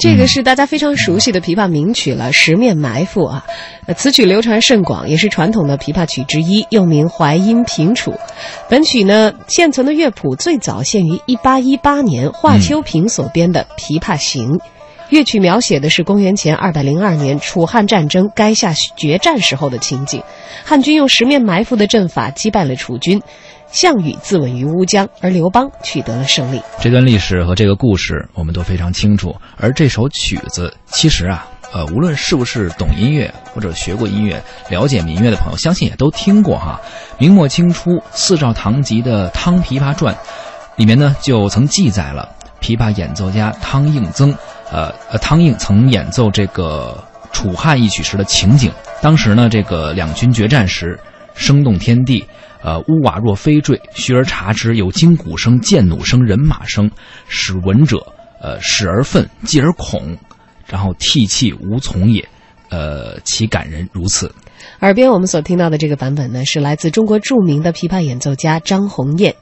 这个是大家非常熟悉的琵琶名曲了，《十面埋伏》啊，呃此曲流传甚广，也是传统的琵琶曲之一，又名《淮阴平楚》。本曲呢，现存的乐谱最早现于一八一八年华秋萍所编的《琵琶行》。乐曲描写的是公元前二百零二年楚汉战争垓下决战时候的情景，汉军用十面埋伏的阵法击败了楚军，项羽自刎于乌江，而刘邦取得了胜利。这段历史和这个故事我们都非常清楚，而这首曲子其实啊，呃，无论是不是懂音乐或者学过音乐、了解民乐的朋友，相信也都听过哈。明末清初四赵堂集的《汤琵琶传》里面呢，就曾记载了琵琶演奏家汤应曾，呃呃，汤应曾演奏这个楚汉一曲时的情景。当时呢，这个两军决战时，声动天地。呃，屋瓦若飞坠，虚而察之，有金鼓声、剑弩声、人马声，使闻者，呃，始而愤，继而恐，然后涕泣无从也，呃，其感人如此。耳边我们所听到的这个版本呢，是来自中国著名的琵琶演奏家张鸿雁。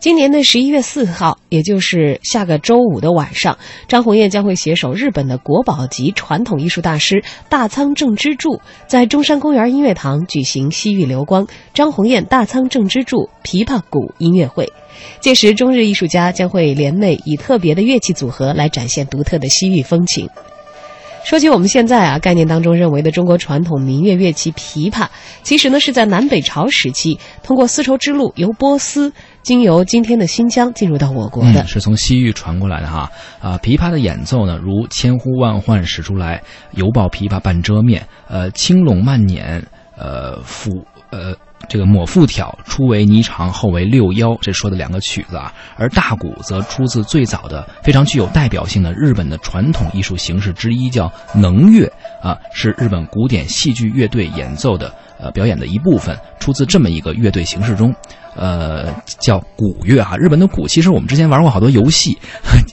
今年的十一月四号，也就是下个周五的晚上，张红艳将会携手日本的国宝级传统艺术大师大仓正之助，在中山公园音乐堂举行西域流光张红艳大仓正之助琵琶鼓音乐会。届时，中日艺术家将会联袂以特别的乐器组合来展现独特的西域风情。说起我们现在啊概念当中认为的中国传统民乐乐器琵琶，其实呢是在南北朝时期通过丝绸之路由波斯经由今天的新疆进入到我国的，嗯、是从西域传过来的哈。啊，琵琶的演奏呢，如千呼万唤始出来，犹抱琵琶半遮面，呃，轻拢慢捻，呃，抚呃。这个抹复挑，初为霓裳，后为六幺，这说的两个曲子啊。而大鼓则出自最早的、非常具有代表性的日本的传统艺术形式之一，叫能乐啊，是日本古典戏剧乐队演奏的呃表演的一部分，出自这么一个乐队形式中，呃，叫鼓乐啊。日本的鼓，其实我们之前玩过好多游戏，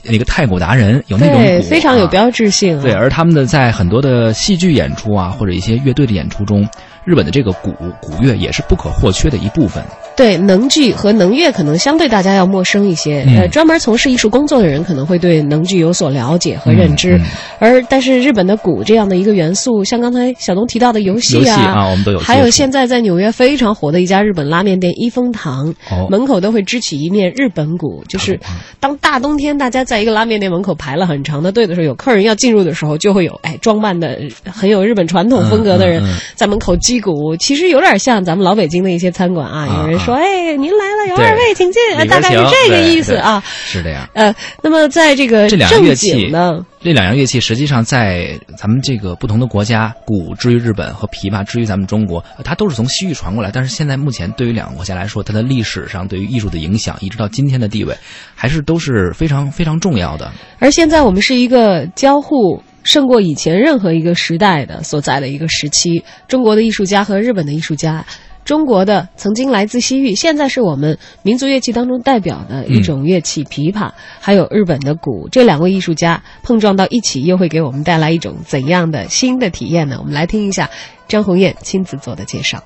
那个太鼓达人有那种鼓，非常有标志性。对，而他们的在很多的戏剧演出啊，或者一些乐队的演出中。日本的这个鼓鼓乐也是不可或缺的一部分。对能剧和能乐可能相对大家要陌生一些，嗯、呃，专门从事艺术工作的人可能会对能剧有所了解和认知。嗯嗯、而但是日本的鼓这样的一个元素，像刚才小东提到的游戏啊，啊我们都有。还有现在在纽约非常火的一家日本拉面店一风堂，哦、门口都会支起一面日本鼓，就是当大冬天大家在一个拉面店门口排了很长的队的时候，有客人要进入的时候，就会有哎装扮的很有日本传统风格的人在门口击鼓。其实有点像咱们老北京的一些餐馆啊，有人说：“哎，您来了，有二位请进。”大概是这个意思啊。是这样。呃，那么在这个这两样乐器呢，这两样乐器实际上在咱们这个不同的国家，鼓之于日本和琵琶之于咱们中国，它都是从西域传过来。但是现在目前对于两个国家来说，它的历史上对于艺术的影响，一直到今天的地位，还是都是非常非常重要的。而现在我们是一个交互。胜过以前任何一个时代的所在的一个时期，中国的艺术家和日本的艺术家，中国的曾经来自西域，现在是我们民族乐器当中代表的一种乐器——琵琶，还有日本的鼓，这两位艺术家碰撞到一起，又会给我们带来一种怎样的新的体验呢？我们来听一下张鸿彦亲自做的介绍。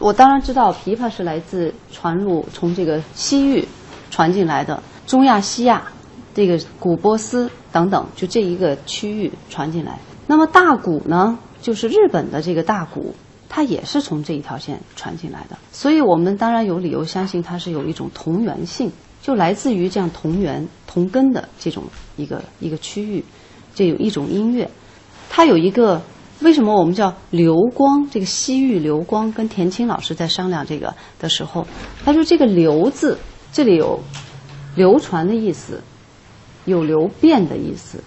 我当然知道，琵琶是来自传入从这个西域传进来的，中亚、西亚。这个古波斯等等，就这一个区域传进来。那么大鼓呢，就是日本的这个大鼓，它也是从这一条线传进来的。所以我们当然有理由相信它是有一种同源性，就来自于这样同源同根的这种一个一个区域，这有一种音乐，它有一个为什么我们叫流光？这个西域流光，跟田青老师在商量这个的时候，他说这个“流”字这里有流传的意思。有流变的意思，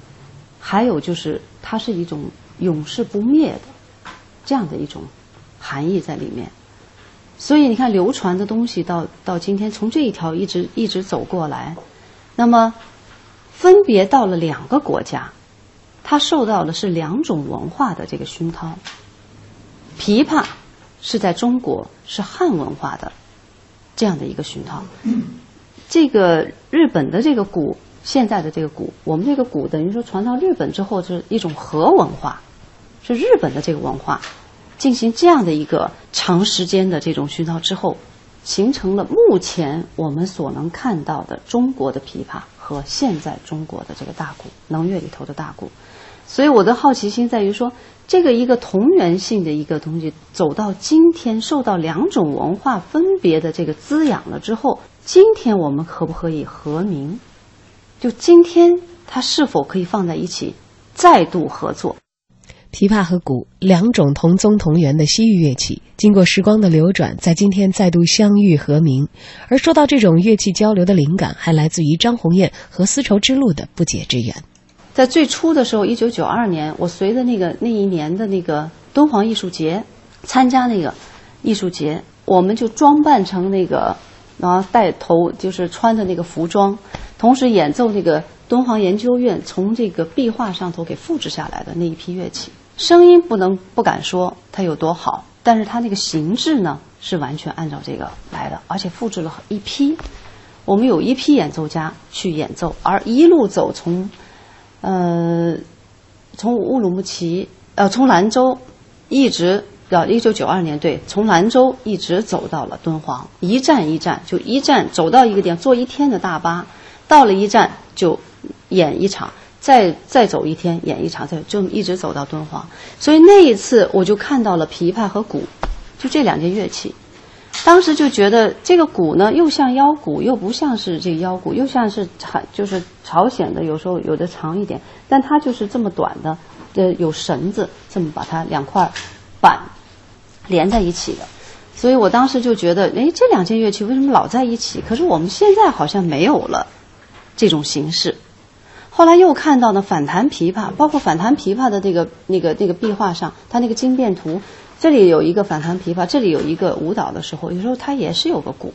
还有就是它是一种永世不灭的这样的一种含义在里面。所以你看，流传的东西到到今天，从这一条一直一直走过来，那么分别到了两个国家，它受到的是两种文化的这个熏陶。琵琶是在中国是汉文化的这样的一个熏陶，这个日本的这个鼓。现在的这个鼓，我们这个鼓等于说传到日本之后是一种和文化，是日本的这个文化进行这样的一个长时间的这种熏陶之后，形成了目前我们所能看到的中国的琵琶和现在中国的这个大鼓，能乐里头的大鼓。所以我的好奇心在于说，这个一个同源性的一个东西，走到今天，受到两种文化分别的这个滋养了之后，今天我们可不可以和鸣？就今天，它是否可以放在一起，再度合作？琵琶和鼓两种同宗同源的西域乐器，经过时光的流转，在今天再度相遇和鸣。而说到这种乐器交流的灵感，还来自于张鸿雁和丝绸之路的不解之缘。在最初的时候，一九九二年，我随着那个那一年的那个敦煌艺术节参加那个艺术节，我们就装扮成那个，然后带头就是穿的那个服装，同时演奏那个敦煌研究院从这个壁画上头给复制下来的那一批乐器。声音不能不敢说它有多好，但是它那个形制呢是完全按照这个来的，而且复制了一批。我们有一批演奏家去演奏，而一路走从。呃，从乌鲁木齐，呃，从兰州，一直到一九九二年，对，从兰州一直走到了敦煌，一站一站，就一站走到一个地方，坐一天的大巴，到了一站就演一场，再再走一天演一场，再就一直走到敦煌。所以那一次我就看到了琵琶和鼓，就这两件乐器。当时就觉得这个鼓呢，又像腰鼓，又不像是这腰鼓，又像是朝就是朝鲜的，有时候有的长一点，但它就是这么短的，呃，有绳子这么把它两块板连在一起的。所以我当时就觉得，哎，这两件乐器为什么老在一起？可是我们现在好像没有了这种形式。后来又看到呢，反弹琵琶，包括反弹琵琶的那个那个那个壁画上，它那个经变图。这里有一个反弹琵琶，这里有一个舞蹈的时候，有时候它也是有个鼓。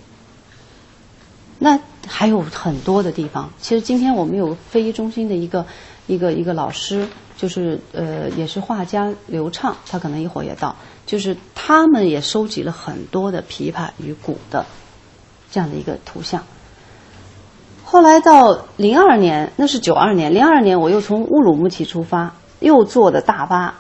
那还有很多的地方。其实今天我们有非遗中心的一个一个一个老师，就是呃也是画家刘畅，他可能一会儿也到，就是他们也收集了很多的琵琶与鼓的这样的一个图像。后来到零二年，那是九二年，零二年我又从乌鲁木齐出发，又坐的大巴。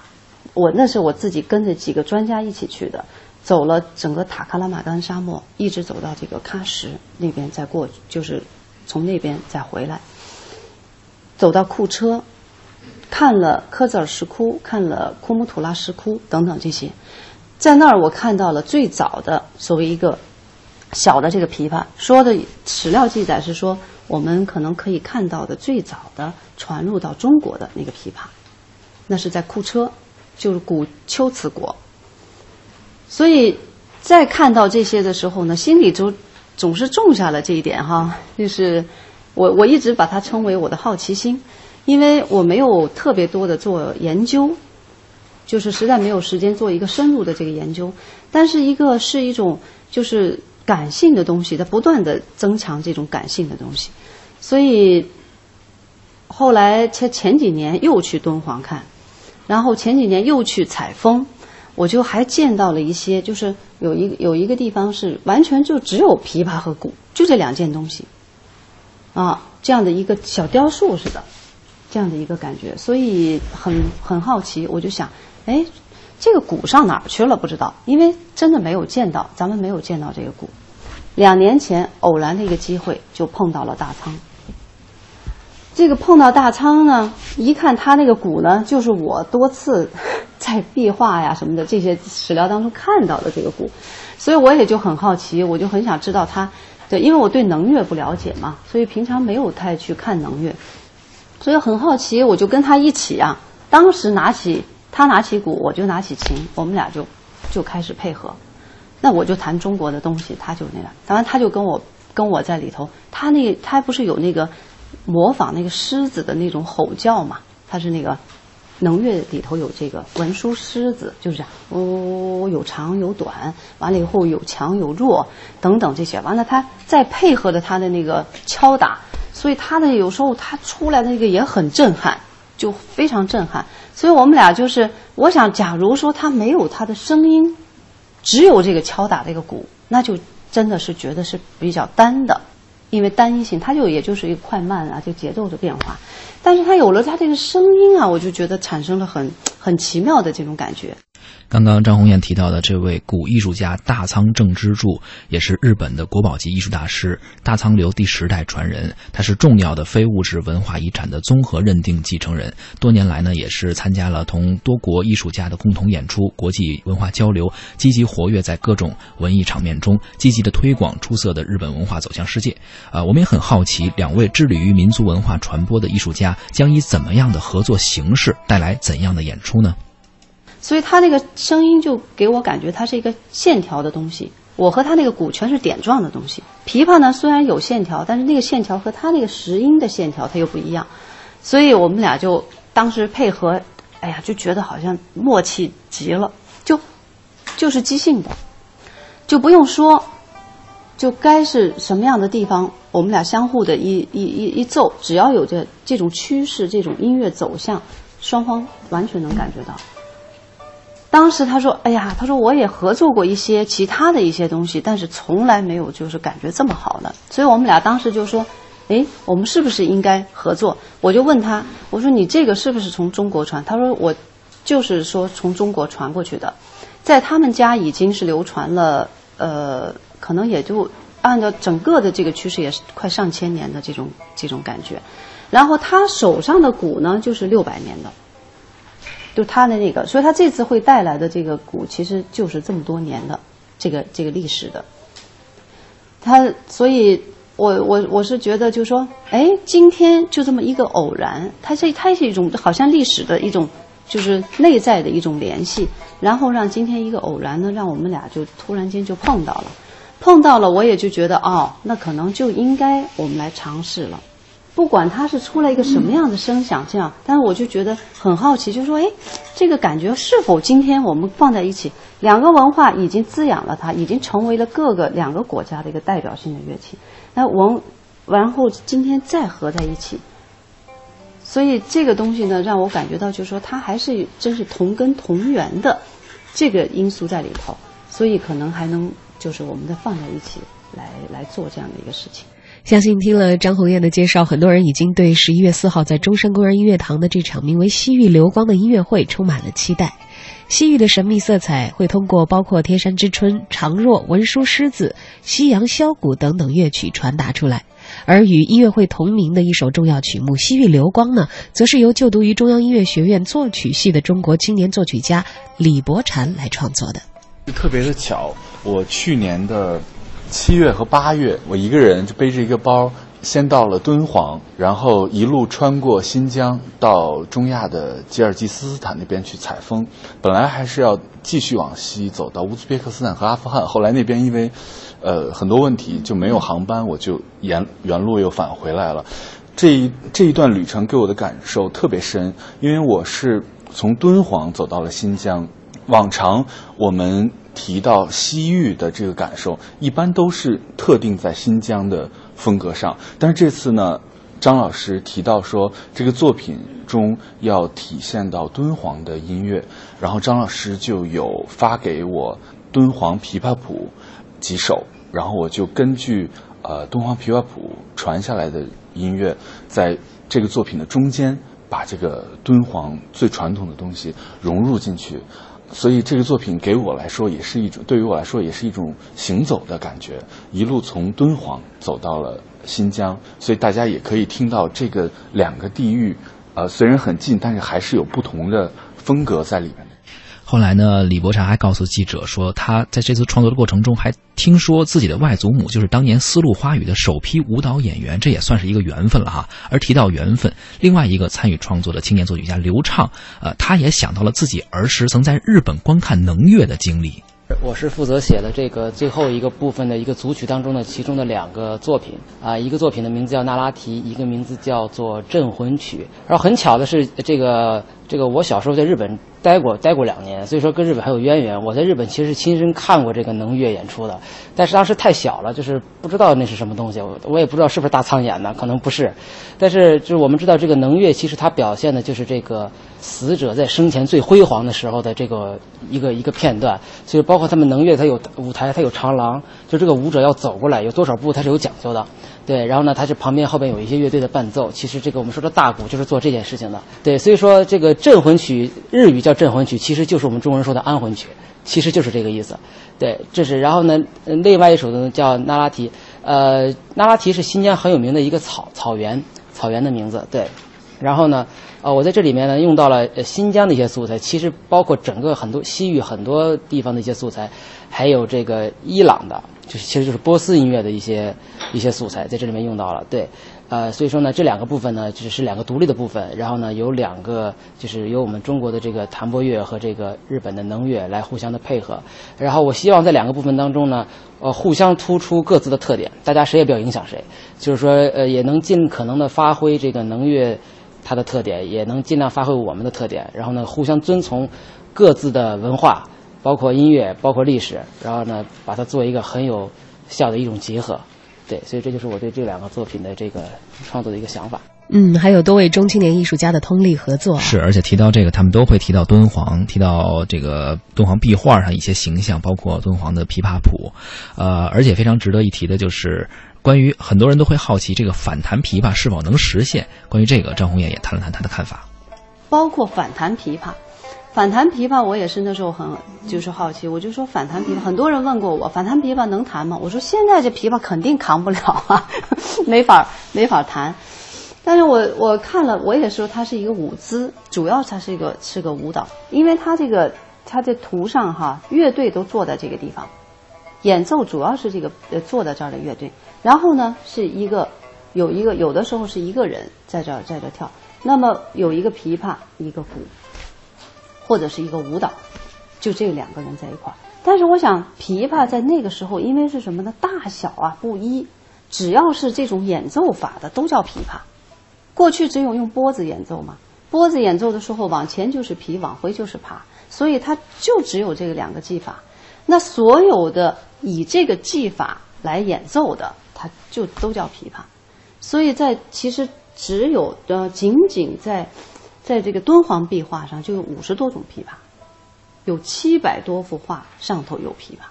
我那是我自己跟着几个专家一起去的，走了整个塔克拉玛干沙漠，一直走到这个喀什那边，再过就是从那边再回来，走到库车，看了科兹尔石窟，看了库木图拉石窟等等这些，在那儿我看到了最早的所谓一个小的这个琵琶，说的史料记载是说我们可能可以看到的最早的传入到中国的那个琵琶，那是在库车。就是古秋瓷国，所以在看到这些的时候呢，心里就总是种下了这一点哈，就是我我一直把它称为我的好奇心，因为我没有特别多的做研究，就是实在没有时间做一个深入的这个研究，但是一个是一种就是感性的东西，它不断的增强这种感性的东西，所以后来前前几年又去敦煌看。然后前几年又去采风，我就还见到了一些，就是有一有一个地方是完全就只有琵琶和鼓，就这两件东西，啊，这样的一个小雕塑似的，这样的一个感觉，所以很很好奇，我就想，哎，这个鼓上哪儿去了？不知道，因为真的没有见到，咱们没有见到这个鼓。两年前偶然的一个机会，就碰到了大仓。这个碰到大仓呢，一看他那个鼓呢，就是我多次在壁画呀什么的这些史料当中看到的这个鼓，所以我也就很好奇，我就很想知道他，对，因为我对能乐不了解嘛，所以平常没有太去看能乐，所以很好奇，我就跟他一起啊，当时拿起他拿起鼓，我就拿起琴，我们俩就就开始配合，那我就弹中国的东西，他就那样，当然他就跟我跟我在里头，他那他不是有那个。模仿那个狮子的那种吼叫嘛，他是那个能乐里头有这个文殊狮子，就是这样，呜哦，有长有短，完了以后有强有弱等等这些，完了他再配合着他的那个敲打，所以他的有时候他出来的那个也很震撼，就非常震撼。所以我们俩就是，我想，假如说他没有他的声音，只有这个敲打这个鼓，那就真的是觉得是比较单的。因为单一性，它就也就是一个快慢啊，就节奏的变化。但是他有了他这个声音啊，我就觉得产生了很很奇妙的这种感觉。刚刚张红艳提到的这位古艺术家大仓正之助，也是日本的国宝级艺术大师，大仓流第十代传人。他是重要的非物质文化遗产的综合认定继承人。多年来呢，也是参加了同多国艺术家的共同演出、国际文化交流，积极活跃在各种文艺场面中，积极的推广出色的日本文化走向世界。啊，我们也很好奇，两位致力于民族文化传播的艺术家将以怎么样的合作形式带来怎样的演出呢？所以他那个声音就给我感觉，它是一个线条的东西。我和他那个鼓全是点状的东西。琵琶呢，虽然有线条，但是那个线条和他那个石音的线条它又不一样。所以我们俩就当时配合，哎呀，就觉得好像默契极了，就就是即兴的，就不用说，就该是什么样的地方，我们俩相互的一一一一奏，只要有这这种趋势，这种音乐走向，双方完全能感觉到。当时他说：“哎呀，他说我也合作过一些其他的一些东西，但是从来没有就是感觉这么好的。所以我们俩当时就说，哎，我们是不是应该合作？我就问他，我说你这个是不是从中国传？他说我就是说从中国传过去的，在他们家已经是流传了，呃，可能也就按照整个的这个趋势也是快上千年的这种这种感觉。然后他手上的鼓呢，就是六百年的。”就他的那个，所以他这次会带来的这个鼓，其实就是这么多年的这个这个历史的。他，所以我我我是觉得，就是说，哎，今天就这么一个偶然，它是它是一种好像历史的一种，就是内在的一种联系，然后让今天一个偶然呢，让我们俩就突然间就碰到了，碰到了，我也就觉得，哦，那可能就应该我们来尝试了。不管它是出来一个什么样的声响，这样，但是我就觉得很好奇，就说，哎，这个感觉是否今天我们放在一起，两个文化已经滋养了它，已经成为了各个两个国家的一个代表性的乐器，那文，然后今天再合在一起，所以这个东西呢，让我感觉到，就是说它还是真是同根同源的这个因素在里头，所以可能还能就是我们再放在一起来来做这样的一个事情。相信听了张红艳的介绍，很多人已经对十一月四号在中山公园音乐堂的这场名为《西域流光》的音乐会充满了期待。西域的神秘色彩会通过包括《天山之春》《长若》《文殊狮子》《夕阳箫鼓》等等乐曲传达出来。而与音乐会同名的一首重要曲目《西域流光》呢，则是由就读于中央音乐学院作曲系的中国青年作曲家李伯禅来创作的。特别的巧，我去年的。七月和八月，我一个人就背着一个包，先到了敦煌，然后一路穿过新疆到中亚的吉尔吉斯斯坦那边去采风。本来还是要继续往西走到乌兹别克斯坦和阿富汗，后来那边因为，呃很多问题就没有航班，我就沿原路又返回来了。这一这一段旅程给我的感受特别深，因为我是从敦煌走到了新疆。往常我们。提到西域的这个感受，一般都是特定在新疆的风格上。但是这次呢，张老师提到说，这个作品中要体现到敦煌的音乐，然后张老师就有发给我敦煌琵琶谱几首，然后我就根据呃敦煌琵琶谱传下来的音乐，在这个作品的中间，把这个敦煌最传统的东西融入进去。所以这个作品给我来说也是一种，对于我来说也是一种行走的感觉，一路从敦煌走到了新疆，所以大家也可以听到这个两个地域，呃，虽然很近，但是还是有不同的风格在里面。后来呢，李伯禅还告诉记者说，他在这次创作的过程中，还听说自己的外祖母就是当年丝路花语的首批舞蹈演员，这也算是一个缘分了哈。而提到缘分，另外一个参与创作的青年作曲家刘畅，呃，他也想到了自己儿时曾在日本观看能乐的经历。我是负责写的这个最后一个部分的一个组曲当中的其中的两个作品啊，一个作品的名字叫《那拉提》，一个名字叫做《镇魂曲》。然后很巧的是，这个这个我小时候在日本待过待过两年，所以说跟日本还有渊源。我在日本其实亲身看过这个能乐演出的，但是当时太小了，就是不知道那是什么东西，我我也不知道是不是大仓演的，可能不是。但是就是我们知道这个能乐，其实它表现的就是这个。死者在生前最辉煌的时候的这个一个一个片段，所以包括他们能乐，它有舞台，它有长廊，就这个舞者要走过来有多少步，它是有讲究的。对，然后呢，它是旁边后边有一些乐队的伴奏。其实这个我们说的大鼓就是做这件事情的。对，所以说这个镇魂曲，日语叫镇魂曲，其实就是我们中国人说的安魂曲，其实就是这个意思。对，这是然后呢，另外一首呢叫那拉提，呃，那拉提是新疆很有名的一个草草原草原的名字。对，然后呢，呃，我在这里面呢用到了呃新疆的一些素材，其实包括整个很多西域很多地方的一些素材，还有这个伊朗的，就是其实就是波斯音乐的一些一些素材在这里面用到了。对，呃，所以说呢，这两个部分呢，只是两个独立的部分，然后呢，有两个就是由我们中国的这个弹拨乐和这个日本的能乐来互相的配合，然后我希望在两个部分当中呢，呃，互相突出各自的特点，大家谁也不要影响谁，就是说，呃，也能尽可能的发挥这个能乐它的特点，也能尽量发挥我们的特点，然后呢，互相遵从各自的文化，包括音乐，包括历史，然后呢，把它做一个很有效的一种结合。对，所以这就是我对这两个作品的这个创作的一个想法。嗯，还有多位中青年艺术家的通力合作啊。是，而且提到这个，他们都会提到敦煌，提到这个敦煌壁画上一些形象，包括敦煌的琵琶谱，呃，而且非常值得一提的就是，关于很多人都会好奇这个反弹琵琶是否能实现。关于这个，张红艳也谈了谈他的看法。包括反弹琵琶。反弹琵琶，我也是那时候很就是好奇，我就说反弹琵琶，很多人问过我，反弹琵琶能弹吗？我说现在这琵琶肯定扛不了啊，没法没法弹。但是我我看了，我也说它是一个舞姿，主要它是一个是个舞蹈，因为它这个它这图上哈，乐队都坐在这个地方，演奏主要是这个呃坐在这儿的乐队，然后呢是一个有一个有的时候是一个人在这儿在这儿跳，那么有一个琵琶一个鼓，或者是一个舞蹈，就这两个人在一块儿。但是我想，琵琶在那个时候，因为是什么呢？大小啊不一，只要是这种演奏法的都叫琵琶。过去只有用拨子演奏嘛，拨子演奏的时候往前就是琵，往回就是琶，所以它就只有这个两个技法。那所有的以这个技法来演奏的，它就都叫琵琶。所以在其实只有呃，仅仅在在这个敦煌壁画上就有五十多种琵琶，有七百多幅画上头有琵琶。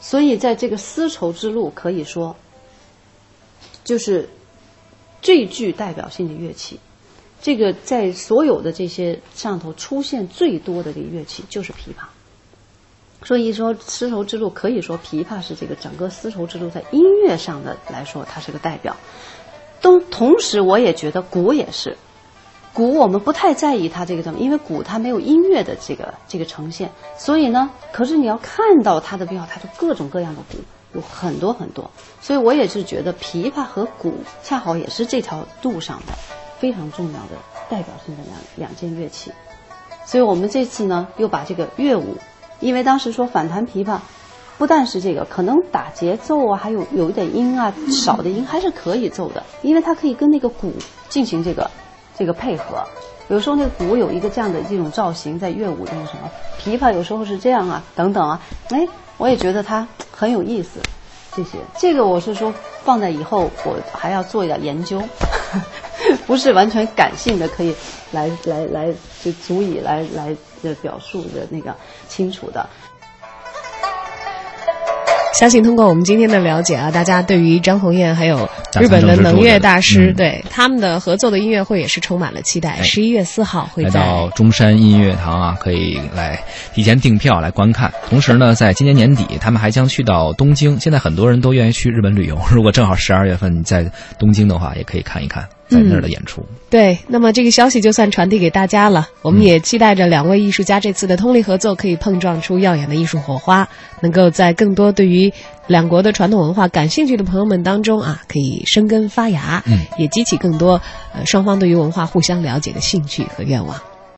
所以在这个丝绸之路，可以说就是最具代表性的乐器。这个在所有的这些上头出现最多的这个乐器就是琵琶。所以说，丝绸之路可以说琵琶是这个整个丝绸之路在音乐上的来说，它是个代表。都同时，我也觉得鼓也是，鼓我们不太在意它这个怎么，因为鼓它没有音乐的这个这个呈现，所以呢，可是你要看到它的变化，它就各种各样的鼓有很多很多，所以我也是觉得琵琶和鼓恰好也是这条路上的非常重要的代表性的两两件乐器，所以我们这次呢又把这个乐舞。因为当时说反弹琵琶，不但是这个，可能打节奏啊，还有有一点音啊，少的音还是可以奏的，因为它可以跟那个鼓进行这个这个配合。有时候那个鼓有一个这样的这种造型，在乐舞那个什么，琵琶有时候是这样啊，等等啊，哎，我也觉得它很有意思。这些，这个我是说放在以后我还要做一点研究，不是完全感性的可以来来来就足以来来的表述的那个清楚的。相信通过我们今天的了解啊，大家对于张红艳还有日本的能乐大师，嗯对他们的合作的音乐会也是充满了期待。十一月四号会到中山音乐堂啊，可以来提前订票来观看。同时呢，在今年年底，他们还将去到东京。现在很多人都愿意去日本旅游，如果正好十二月份你在东京的话，也可以看一看在那儿的演出。对，那么这个消息就算传递给大家了。我们也期待着两位艺术家这次的通力合作，可以碰撞出耀眼的艺术火花，能够在更多对于两国的传统文化感兴趣的朋友们当中啊，可以生根发芽，嗯，也激起更多呃双方对于文化互相了解的兴趣和愿望。